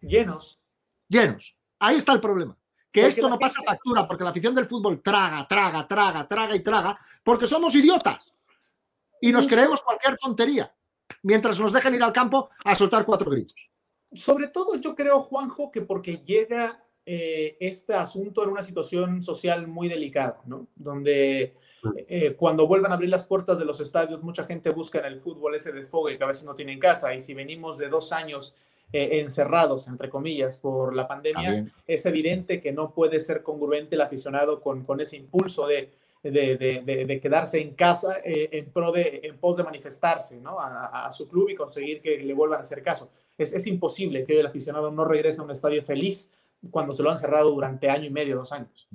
Speaker 1: Llenos.
Speaker 3: Llenos. Ahí está el problema. Que esto no pasa factura, porque la afición del fútbol traga, traga, traga, traga y traga, porque somos idiotas. Y nos creemos cualquier tontería, mientras nos dejen ir al campo a soltar cuatro gritos.
Speaker 1: Sobre todo yo creo, Juanjo, que porque llega eh, este asunto en una situación social muy delicada, ¿no? Donde eh, cuando vuelvan a abrir las puertas de los estadios, mucha gente busca en el fútbol ese desfogue que a veces no tiene en casa. Y si venimos de dos años eh, encerrados, entre comillas, por la pandemia, es evidente que no puede ser congruente el aficionado con, con ese impulso de, de, de, quedarse en casa eh, en, pro de, en pos de manifestarse ¿no? a, a, su club y conseguir que le vuelvan a hacer caso. Es, es imposible que el aficionado no regrese a un estadio feliz cuando se lo han cerrado durante año y medio, dos años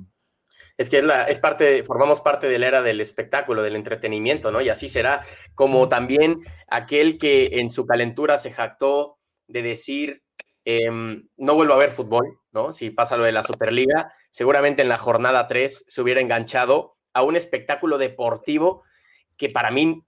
Speaker 2: es que es, la, es parte, formamos parte de la era del espectáculo, del entretenimiento, ¿no? Y así será, como también aquel que en su calentura se jactó de decir, em, no vuelvo a ver fútbol, ¿no? Si pasa lo de la Superliga, seguramente en la jornada 3 se hubiera enganchado a un espectáculo deportivo que para mí,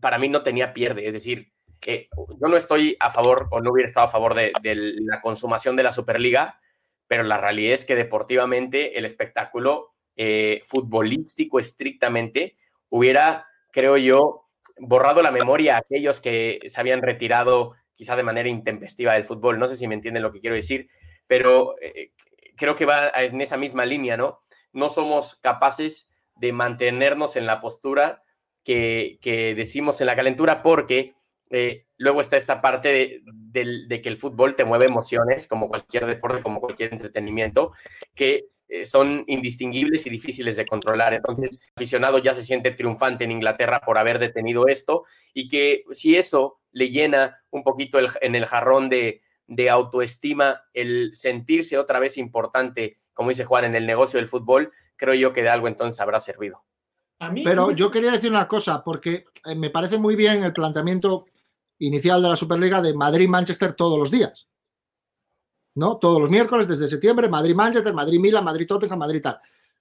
Speaker 2: para mí no tenía pierde, es decir, eh, yo no estoy a favor o no hubiera estado a favor de, la consumación de la Superliga, pero la realidad es que deportivamente el espectáculo eh, futbolístico estrictamente, hubiera, creo yo, borrado la memoria a aquellos que se habían retirado quizá de manera intempestiva del fútbol. No sé si me entienden lo que quiero decir, pero eh, creo que va en esa misma línea, ¿no? No somos capaces de mantenernos en la postura que, decimos en la calentura porque eh, luego está esta parte de, que el fútbol te mueve emociones, como cualquier deporte, como cualquier entretenimiento, que eh, son indistinguibles y difíciles de controlar. Entonces, el aficionado ya se siente triunfante en Inglaterra por haber detenido esto y que si eso le llena un poquito en el jarrón de, autoestima el sentirse otra vez importante, como dice Juan, en el negocio del fútbol, creo yo que de algo entonces habrá servido.
Speaker 3: Pero yo quería decir una cosa, porque eh, me parece muy bien el planteamiento inicial de la Superliga de Madrid-Manchester todos los días. ¿no? Todos los miércoles desde septiembre, Madrid-Manchester, Madrid-Milan, Madrid-Tottenham, Madrid tal.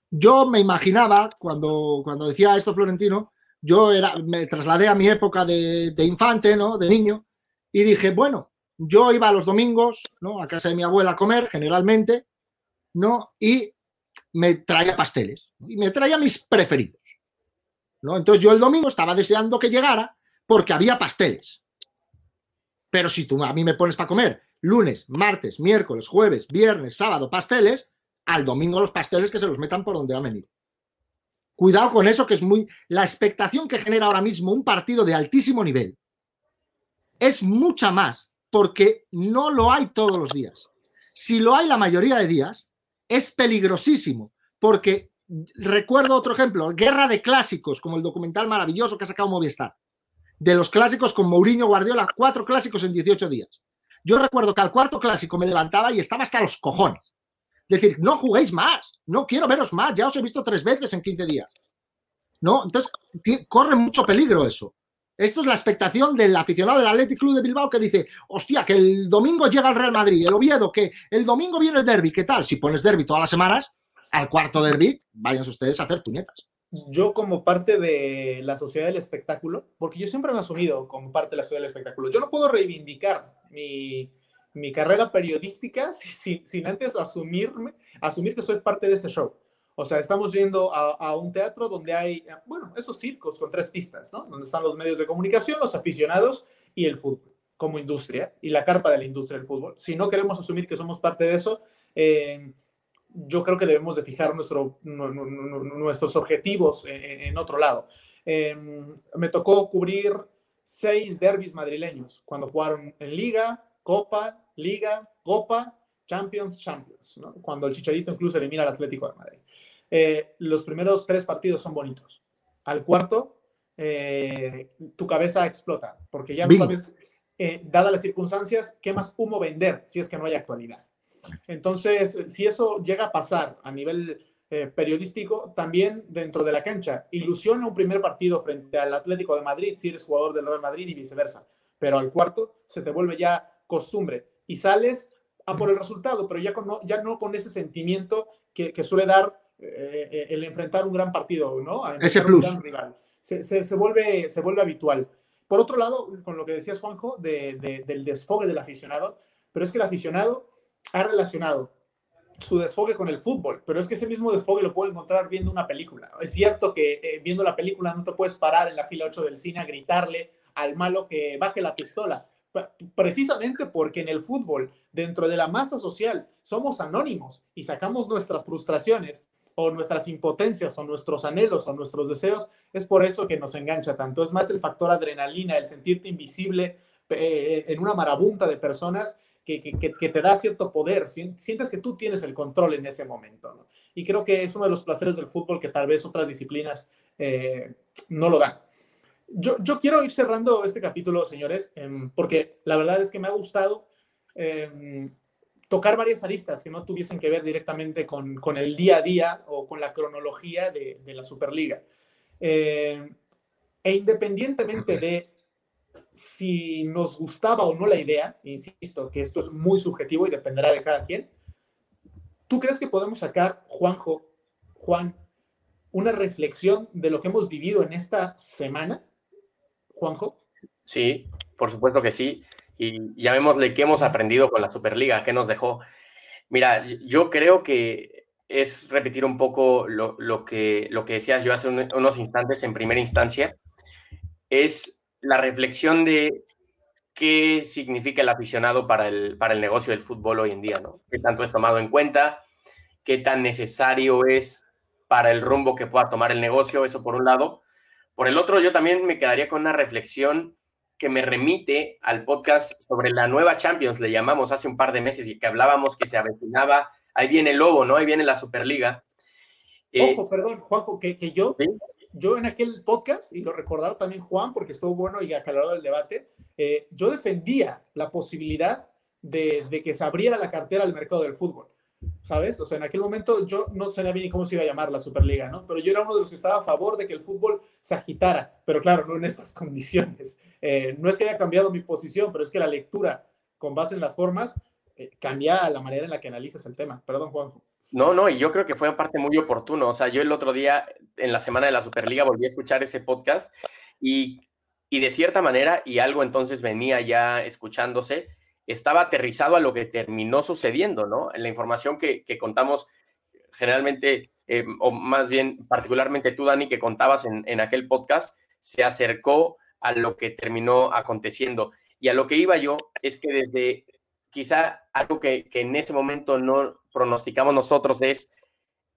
Speaker 3: Yo me imaginaba, cuando, cuando decía esto Florentino, yo era, me trasladé a mi época de, infante, ¿no? De niño, y dije, bueno, yo iba los domingos, ¿no? A casa de mi abuela a comer, generalmente, ¿no? Y me traía pasteles, y me traía mis preferidos, ¿no? Entonces yo el domingo estaba deseando que llegara porque había pasteles. Pero si tú a mí me pones para comer lunes, martes, miércoles, jueves, viernes, sábado, pasteles, al domingo los pasteles que se los metan por donde han venido. Cuidado con eso, que es muy. La expectación que genera ahora mismo un partido de altísimo nivel es mucha más, porque no lo hay todos los días. Si lo hay la mayoría de días, es peligrosísimo, porque recuerdo otro ejemplo, guerra de clásicos, como el documental maravilloso que ha sacado Movistar, de los clásicos con Mourinho Guardiola, cuatro clásicos en 18 días. Yo recuerdo que al cuarto clásico me levantaba y estaba hasta los cojones. Decir, no juguéis más, no quiero veros más, ya os he visto tres veces en 15 días. ¿No? Entonces, corre mucho peligro eso. Esto es la expectación del aficionado del Athletic Club de Bilbao que dice, hostia, que el domingo llega el Real Madrid, el Oviedo, que el domingo viene el derby, ¿qué tal? Si pones derby todas las semanas, al cuarto derby, váyanse ustedes a hacer puñetas.
Speaker 1: yo como parte de la sociedad del espectáculo, porque yo siempre me he asumido como parte de la sociedad del espectáculo, yo no puedo reivindicar mi, mi carrera periodística [LAUGHS] sin, sin, antes asumirme, asumir que soy parte de este show. O sea, estamos yendo a, un teatro donde hay, bueno, esos circos con tres pistas, ¿no? Donde están los medios de comunicación, los aficionados y el fútbol como industria y la carpa de la industria del fútbol. Si no queremos asumir que somos parte de eso, eh, yo creo que debemos de fijar nuestro, nuestros objetivos en, otro lado. Eh, me tocó cubrir seis derbis madrileños cuando jugaron en Liga, Copa, Liga, Copa, Champions, Champions, ¿no? cuando el Chicharito incluso elimina al Atlético de Madrid. Eh, los primeros tres partidos son bonitos. Al cuarto, eh, tu cabeza explota, porque ya no sabes, eh, dadas las circunstancias, qué más humo vender si es que no hay actualidad. Entonces, si eso llega a pasar a nivel eh, periodístico, también dentro de la cancha, ilusiona un primer partido frente al Atlético de Madrid si eres jugador del Real Madrid y viceversa, pero al cuarto se te vuelve ya costumbre y sales a por el resultado, pero ya, con, ya no con ese sentimiento que, que suele dar eh, eh, el enfrentar un gran partido, ¿no? A
Speaker 3: ese plus.
Speaker 1: Un gran rival. Se, se, se, vuelve, se vuelve habitual. Por otro lado, con lo que decías, Juanjo, de, de, del desfogue del aficionado, pero es que el aficionado ha relacionado su desfogue con el fútbol, pero es que ese mismo desfogue lo puedo encontrar viendo una película. Es cierto que eh, viendo la película no te puedes parar en la fila 8 del cine a gritarle al malo que baje la pistola, precisamente porque en el fútbol, dentro de la masa social, somos anónimos y sacamos nuestras frustraciones o nuestras impotencias o nuestros anhelos o nuestros deseos, es por eso que nos engancha tanto. Es más el factor adrenalina, el sentirte invisible eh, en una marabunta de personas que, te da cierto poder, sientes que tú tienes el control en ese momento. Y creo que es uno de los placeres del fútbol que tal vez otras disciplinas eh, no lo dan. Yo, quiero ir cerrando este capítulo, señores, eh, porque la verdad es que me ha gustado eh, tocar varias aristas que no tuviesen que ver directamente con, el día a día o con la cronología de, de la Superliga. Eh, e independientemente de si nos gustaba o no la idea, insisto, que esto es muy subjetivo y dependerá de cada quien, ¿tú crees que podemos sacar, Juanjo, Juan, una reflexión de lo que hemos vivido en esta semana? Juanjo.
Speaker 2: Sí, por supuesto que sí. Y llamémosle qué hemos aprendido con la Superliga, qué nos dejó. Mira, yo creo que es repetir un poco lo, lo que, lo que decías yo hace un, unos instantes en primera instancia. Es la reflexión de qué significa el aficionado para el, para el negocio del fútbol hoy en día, ¿no? ¿Qué tanto es tomado en cuenta? ¿Qué tan necesario es para el rumbo que pueda tomar el negocio? Eso por un lado. Por el otro, yo también me quedaría con una reflexión que me remite al podcast sobre la nueva Champions, le llamamos hace un par de meses y que hablábamos que se avecinaba, ahí viene el lobo, ¿no? Ahí viene la Superliga.
Speaker 1: Ojo, eh, perdón, Juanjo, que, que yo, ¿sí? yo en aquel podcast, y lo recordar también Juan, porque estuvo bueno y aclarado el debate, eh, yo defendía la posibilidad de, de, que se abriera la cartera al mercado del fútbol, ¿sabes? O sea, en aquel momento yo no sabía bien cómo se iba a llamar la Superliga, ¿no? Pero yo era uno de los que estaba a favor de que el fútbol se agitara, pero claro, no en estas [LAUGHS] condiciones. Eh, no es que haya cambiado mi posición, pero es que la lectura con base en las formas eh, cambia la manera en la que analizas el tema. Perdón, Juanjo.
Speaker 2: No, no, y yo creo que fue aparte muy oportuno. O sea, yo el otro día, en la semana de la Superliga, volví a escuchar ese podcast y, y de cierta manera, y algo entonces venía ya escuchándose, estaba aterrizado a lo que terminó sucediendo, ¿no? En la información que, que contamos generalmente, eh, o más bien particularmente tú, Dani, que contabas en, en aquel podcast, se acercó a lo que terminó aconteciendo. Y a lo que iba yo es que desde quizá algo que, que, en ese momento no pronosticamos nosotros es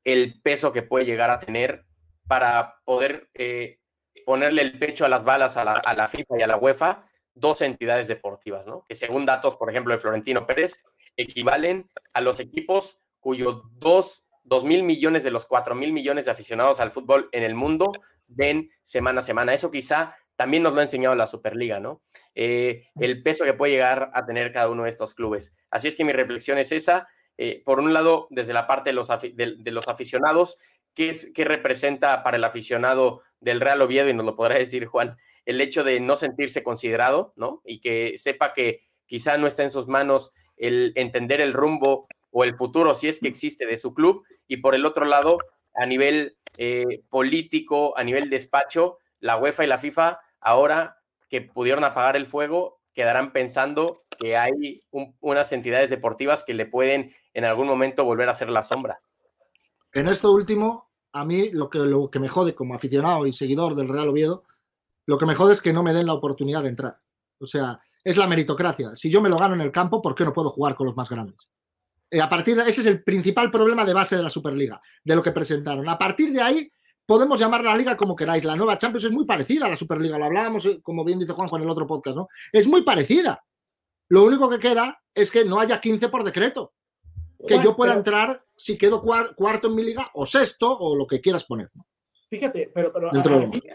Speaker 2: el peso que puede llegar a tener para poder eh, ponerle el pecho a las balas a la, a la, FIFA y a la UEFA, dos entidades deportivas, ¿no? Que según datos, por ejemplo, de Florentino Pérez, equivalen a los equipos cuyos dos, dos mil millones de los cuatro mil millones de aficionados al fútbol en el mundo ven semana a semana. Eso quizá también nos lo ha enseñado la Superliga, ¿no? Eh, el peso que puede llegar a tener cada uno de estos clubes. Así es que mi reflexión es esa. Eh, por un lado, desde la parte de los, de, de los aficionados, ¿qué, es, ¿qué, representa para el aficionado del Real Oviedo? Y nos lo podrá decir Juan, el hecho de no sentirse considerado, ¿no? Y que sepa que quizá no está en sus manos el entender el rumbo o el futuro, si es que existe, de su club. Y por el otro lado, a nivel eh, político, a nivel despacho, la UEFA y la FIFA, ahora que pudieron apagar el fuego, quedarán pensando que hay unas entidades deportivas que le pueden en algún momento volver a hacer la sombra.
Speaker 3: En esto último, a mí lo que, lo que me jode como aficionado y seguidor del Real Oviedo, lo que me jode es que no me den la oportunidad de entrar. O sea, es la meritocracia. Si yo me lo gano en el campo, ¿por qué no puedo jugar con los más grandes? Eh, a partir de ese es el principal problema de base de la Superliga, de lo que presentaron. A partir de ahí, podemos llamar la liga como queráis. La nueva Champions es muy parecida a la Superliga. Lo hablábamos, eh, como bien dice Juanjo en el otro podcast, ¿no? Es muy parecida. Lo único que queda es que no haya 15 por decreto. Que yo pueda entrar si quedo cuarto en mi liga o sexto o lo que quieras poner.
Speaker 1: Fíjate, pero,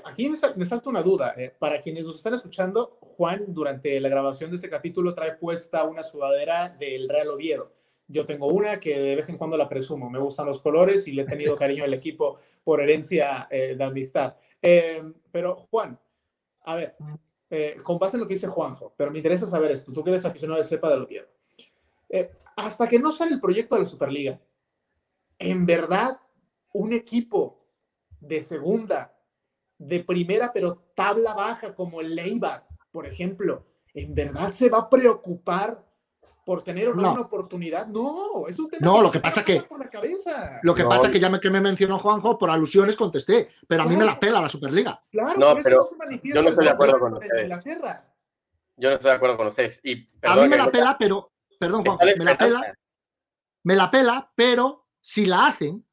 Speaker 1: aquí, me, salta una duda. Eh, para quienes nos están escuchando, Juan, durante la grabación de este capítulo, trae puesta una sudadera del Real Oviedo. Yo tengo una que de vez en cuando la presumo. Me gustan los colores y le he tenido [LAUGHS] cariño al equipo por herencia eh, de amistad. Eh, pero, Juan, a ver, con base en lo que dice Juanjo, pero me interesa saber esto. Tú que eres aficionado de cepa del Oviedo. hasta que no sale el proyecto de la Superliga, ¿en verdad un equipo de segunda, de primera, pero tabla baja, como el Leibar, por ejemplo, ¿en verdad se va a preocupar por tener una oportunidad? No, es un tema
Speaker 3: No, lo que pasa que
Speaker 1: por la cabeza.
Speaker 3: Lo que pasa que ya me, que me mencionó Juanjo, por alusiones contesté, pero a mí me la pela la Superliga.
Speaker 2: Claro, no, pero yo no estoy de acuerdo con ustedes. Yo no estoy de acuerdo con ustedes. Y,
Speaker 3: a mí me la pela, pero, perdón, Juanjo, me la pela, me la pela, pero si la hacen,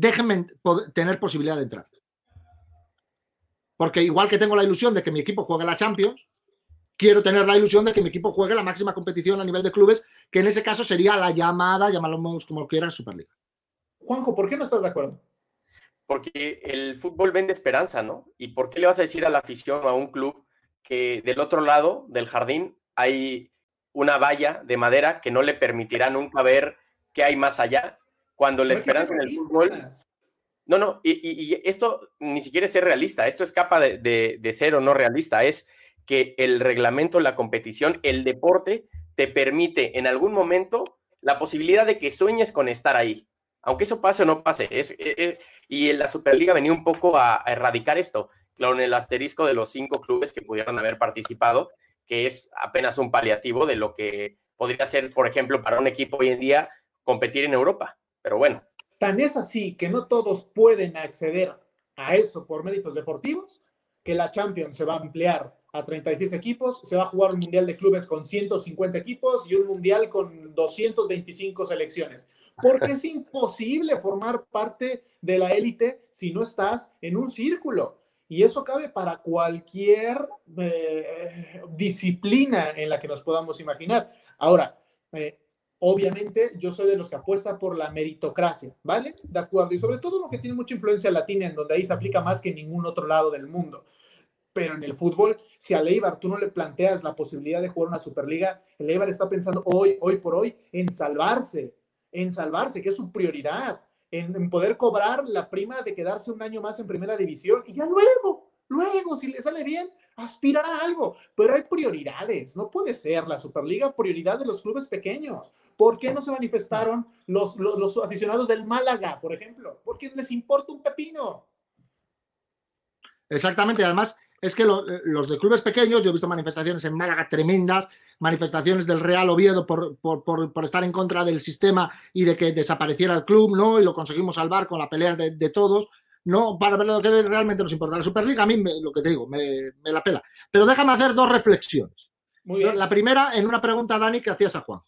Speaker 3: déjenme tener posibilidad de entrar. Porque igual que tengo la ilusión de que mi equipo juegue la Champions, quiero tener la ilusión de que mi equipo juegue la máxima competición a nivel de clubes, que en ese caso sería la llamada, llamarlo como quieras, Superliga.
Speaker 1: Juanjo, ¿por qué no estás de acuerdo?
Speaker 2: Porque el fútbol vende esperanza, ¿no? ¿Y por qué le vas a decir a la afición o a un club que del otro lado del jardín hay una valla de madera que no le permitirá nunca ver qué hay más allá cuando la esperanza en el fútbol. No, no, y, esto ni siquiera es ser realista, esto escapa de, de, ser o no realista, es que el reglamento, la competición, el deporte te permite en algún momento la posibilidad de que sueñes con estar ahí, aunque eso pase o no pase. Es, e, e, y en la Superliga venía un poco a, erradicar esto, con el asterisco de los cinco clubes que pudieran haber participado, que es apenas un paliativo de lo que podría ser, por ejemplo, para un equipo hoy en día competir en Europa. Pero bueno.
Speaker 1: Tan es así que no todos pueden acceder a eso por méritos deportivos, que la Champions se va a ampliar a 36 equipos, se va a jugar un mundial de clubes con 150 equipos y un mundial con 225 selecciones. Porque es [LAUGHS] imposible formar parte de la élite si no estás en un círculo. Y eso cabe para cualquier eh, disciplina en la que nos podamos imaginar. Ahora, eh, obviamente yo soy de los que apuesta por la meritocracia, ¿vale? De acuerdo. Y sobre todo lo que tiene mucha influencia latina, en donde ahí se aplica más que en ningún otro lado del mundo. Pero en el fútbol, si a Leibar tú no le planteas la posibilidad de jugar una Superliga, el Eibar está pensando hoy, hoy por hoy, en salvarse, en salvarse, que es su prioridad, en, en poder cobrar la prima de quedarse un año más en primera división y ya luego, luego, si le sale bien, aspirar a algo, pero hay prioridades. No puede ser la Superliga prioridad de los clubes pequeños. ¿Por qué no se manifestaron los, los, aficionados del Málaga, por ejemplo? Porque les importa un pepino.
Speaker 3: Exactamente, además es que los de clubes pequeños, yo he visto manifestaciones en Málaga tremendas, manifestaciones del Real Oviedo por, por, por, estar en contra del sistema y de que desapareciera el club, ¿no? Y lo conseguimos salvar con la pelea de, de todos no para ver lo que realmente nos importa. La Superliga a mí, lo que te digo, me, la pela. Pero déjame hacer dos reflexiones. La primera, en una pregunta, Dani, que hacías a Juan.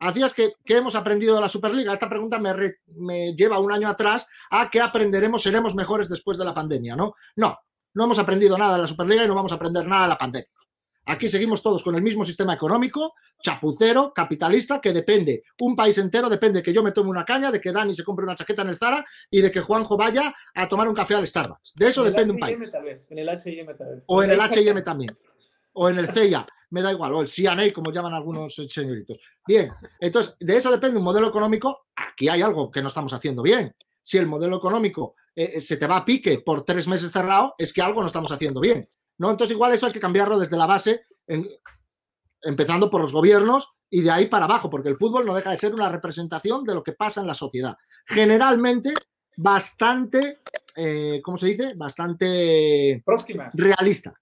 Speaker 3: Hacías que, ¿qué hemos aprendido de la Superliga? Esta pregunta me, me lleva un año atrás a qué aprenderemos, seremos mejores después de la pandemia, ¿no? No, no hemos aprendido nada de la Superliga y no vamos a aprender nada de la pandemia. Aquí seguimos todos con el mismo sistema económico, chapucero, capitalista, que depende, un país entero depende que yo me tome una caña, de que Dani se compre una chaqueta en el Zara y de que Juanjo vaya a tomar un café al Starbucks. De eso depende un país.
Speaker 1: En el H&M tal
Speaker 3: O en el [LAUGHS] H&M también. O en el CIA, me da igual. O el CNA, como llaman algunos señoritos. Bien, entonces, de eso depende un modelo económico. Aquí hay algo que no estamos haciendo bien. Si el modelo económico eh, se te va a pique por tres meses cerrado, es que algo no estamos haciendo bien. ¿No? Entonces, igual eso hay que cambiarlo desde la base, empezando por los gobiernos y de ahí para abajo, porque el fútbol no deja de ser una representación de lo que pasa en la sociedad. Generalmente, bastante, eh, ¿cómo se dice? Bastante
Speaker 1: Próxima.
Speaker 3: realista.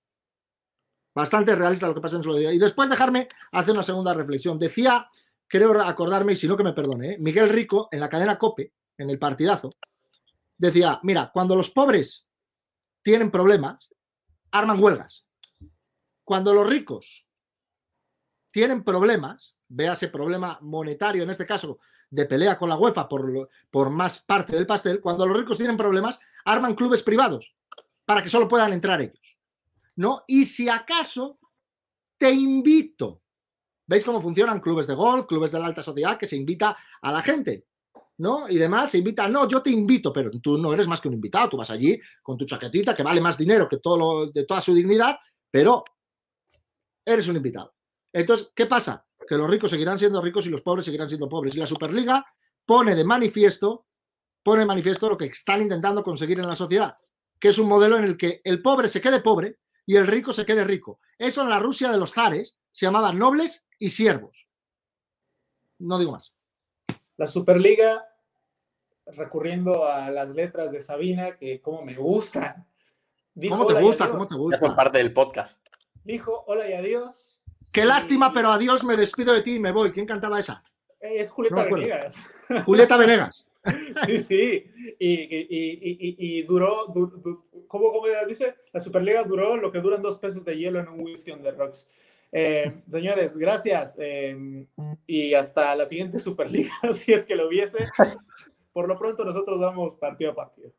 Speaker 3: Bastante realista lo que pasa en su día. Y después dejarme hacer una segunda reflexión. Decía, creo acordarme, y si no que me perdone, ¿eh? Miguel Rico en la cadena COPE, en el partidazo, decía, mira, cuando los pobres tienen problemas, arman huelgas. Cuando los ricos tienen problemas, véase problema monetario en este caso, de pelea con la UEFA por, por más parte del pastel, cuando los ricos tienen problemas, arman clubes privados para que solo puedan entrar ellos. ¿No? Y si acaso te invito, ¿veis cómo funcionan clubes de golf, clubes de la alta sociedad, que se invita a la gente? ¿No? Y demás, se invita, no, yo te invito, pero tú no eres más que un invitado, tú vas allí con tu chaquetita que vale más dinero que todo lo, de toda su dignidad, pero eres un invitado. Entonces, ¿qué pasa? Que los ricos seguirán siendo ricos y los pobres seguirán siendo pobres. Y la Superliga pone de manifiesto, pone de manifiesto lo que están intentando conseguir en la sociedad, que es un modelo en el que el pobre se quede pobre y el rico se quede rico. Eso en la Rusia de los zares se llamaba nobles y siervos. No digo más.
Speaker 1: La Superliga, recurriendo a las letras de Sabina, que como me gustan.
Speaker 3: dijo, ¿Cómo te gusta? ¿Cómo te gusta?
Speaker 2: Son parte del podcast.
Speaker 1: Dijo hola y adiós.
Speaker 3: Qué lástima, pero adiós, me despido de ti y me voy. ¿Quién cantaba esa?
Speaker 1: Eh, es Julieta no Venegas.
Speaker 3: Julieta Venegas. [LAUGHS]
Speaker 1: Sí, sí. Y, y, y, y duró, du, du, ¿cómo, ¿cómo, dice? La Superliga duró lo que duran dos pesos de hielo en un whisky on the rocks. Eh, señores, gracias. Eh, y hasta la siguiente Superliga, [LAUGHS] si es que lo hubiese. Por lo pronto, nosotros vamos partido a partido.